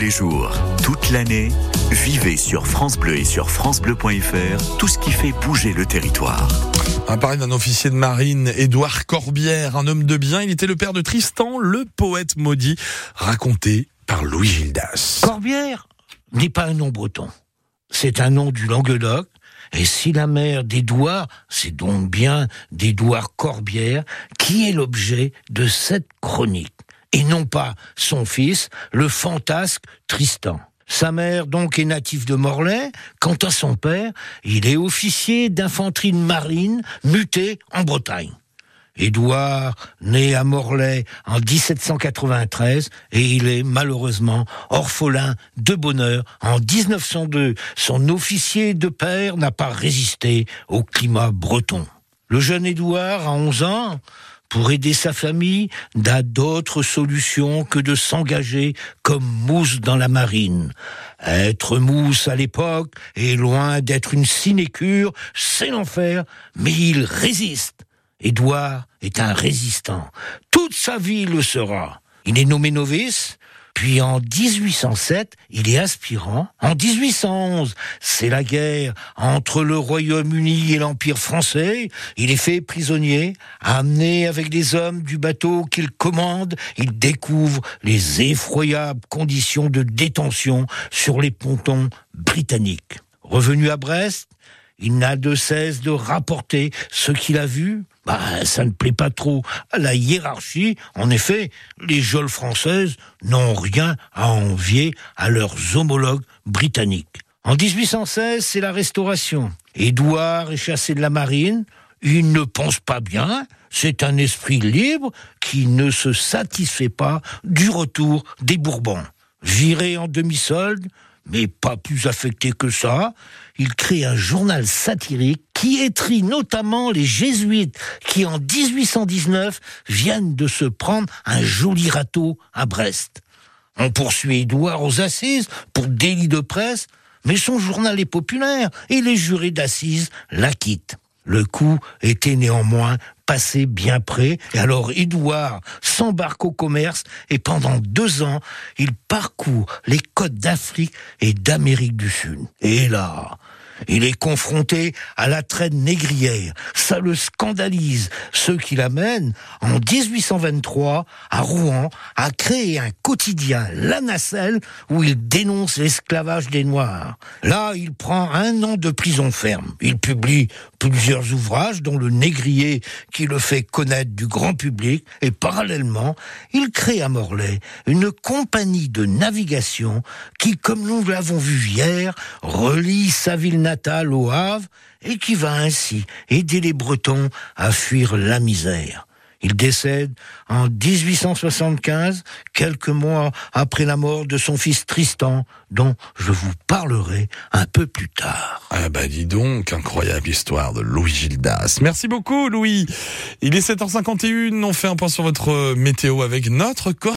les jours, toute l'année, vivez sur France Bleu et sur francebleu.fr tout ce qui fait bouger le territoire. On parler d'un officier de marine, Édouard Corbière, un homme de bien. Il était le père de Tristan, le poète maudit, raconté par Louis Gildas. Corbière n'est pas un nom breton. C'est un nom du Languedoc. Et si la mère d'Édouard, c'est donc bien d'Édouard Corbière qui est l'objet de cette chronique et non pas son fils, le fantasque Tristan. Sa mère donc est native de Morlaix. Quant à son père, il est officier d'infanterie de marine muté en Bretagne. Édouard, né à Morlaix en 1793, et il est malheureusement orphelin de bonheur en 1902. Son officier de père n'a pas résisté au climat breton. Le jeune Édouard, à 11 ans, pour aider sa famille, n'a d'autre solution que de s'engager comme mousse dans la marine. Être mousse à l'époque est loin d'être une sinécure, c'est l'enfer, mais il résiste. Édouard est un résistant. Toute sa vie le sera. Il est nommé novice, puis en 1807, il est aspirant. En 1811, c'est la guerre entre le Royaume-Uni et l'Empire français. Il est fait prisonnier, amené avec des hommes du bateau qu'il commande. Il découvre les effroyables conditions de détention sur les pontons britanniques. Revenu à Brest, il n'a de cesse de rapporter ce qu'il a vu. Bah, ça ne plaît pas trop à la hiérarchie. En effet, les geôles françaises n'ont rien à envier à leurs homologues britanniques. En 1816, c'est la Restauration. Édouard est chassé de la marine. Il ne pense pas bien. C'est un esprit libre qui ne se satisfait pas du retour des Bourbons. Viré en demi-solde, mais pas plus affecté que ça, il crée un journal satirique qui étrit notamment les jésuites qui, en 1819, viennent de se prendre un joli râteau à Brest. On poursuit Édouard aux assises pour délit de presse, mais son journal est populaire et les jurés d'assises l'acquittent. Le coup était néanmoins passé bien près, et alors Édouard s'embarque au commerce, et pendant deux ans, il parcourt les côtes d'Afrique et d'Amérique du Sud. Et là, il est confronté à la traîne négrière. Ça le scandalise. Ce qui l'amène, en 1823, à Rouen, à créer un quotidien, La Nacelle, où il dénonce l'esclavage des Noirs. Là, il prend un an de prison ferme. Il publie plusieurs ouvrages, dont Le Négrier, qui le fait connaître du grand public, et parallèlement, il crée à Morlaix une compagnie de navigation qui, comme nous l'avons vu hier, relie sa ville au Havre et qui va ainsi aider les Bretons à fuir la misère. Il décède en 1875, quelques mois après la mort de son fils Tristan, dont je vous parlerai un peu plus tard. Ah bah dis donc, incroyable histoire de Louis Gildas. Merci beaucoup Louis. Il est 7h51, on fait un point sur votre météo avec notre corps.